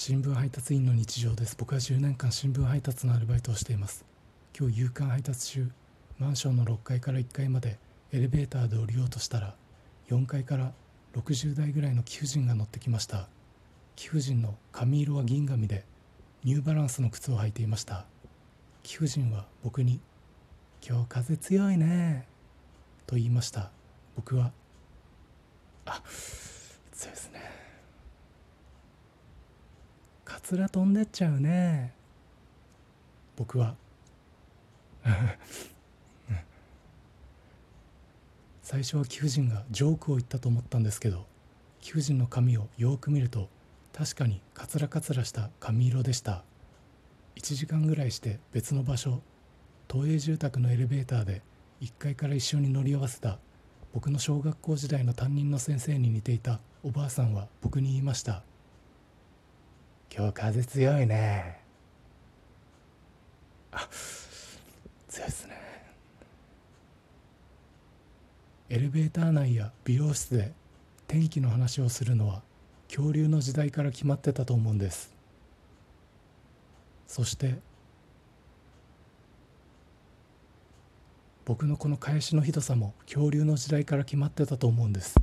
新聞配達員の日常です。僕は10年間新聞配達のアルバイトをしています。今日夕刊配達中マンションの6階から1階までエレベーターで降りようとしたら4階から60代ぐらいの貴婦人が乗ってきました。貴婦人の髪色は銀髪でニューバランスの靴を履いていました。貴婦人は僕に「今日風強いね」と言いました。僕は「あ強いですね。カツラ飛んでっちゃうね」僕は。最初は貴婦人がジョークを言ったと思ったんですけど貴婦人の髪をよく見ると確かにカツラカツラした髪色でした。1時間ぐらいして別の場所都営住宅のエレベーターで1階から一緒に乗り合わせた僕の小学校時代の担任の先生に似ていたおばあさんは僕に言いました「今日風強いね」あ強いですね。エレベーター内や美容室で天気の話をするのは恐竜の時代から決まってたと思うんです。そして僕のこの返しのひどさも恐竜の時代から決まってたと思うんです。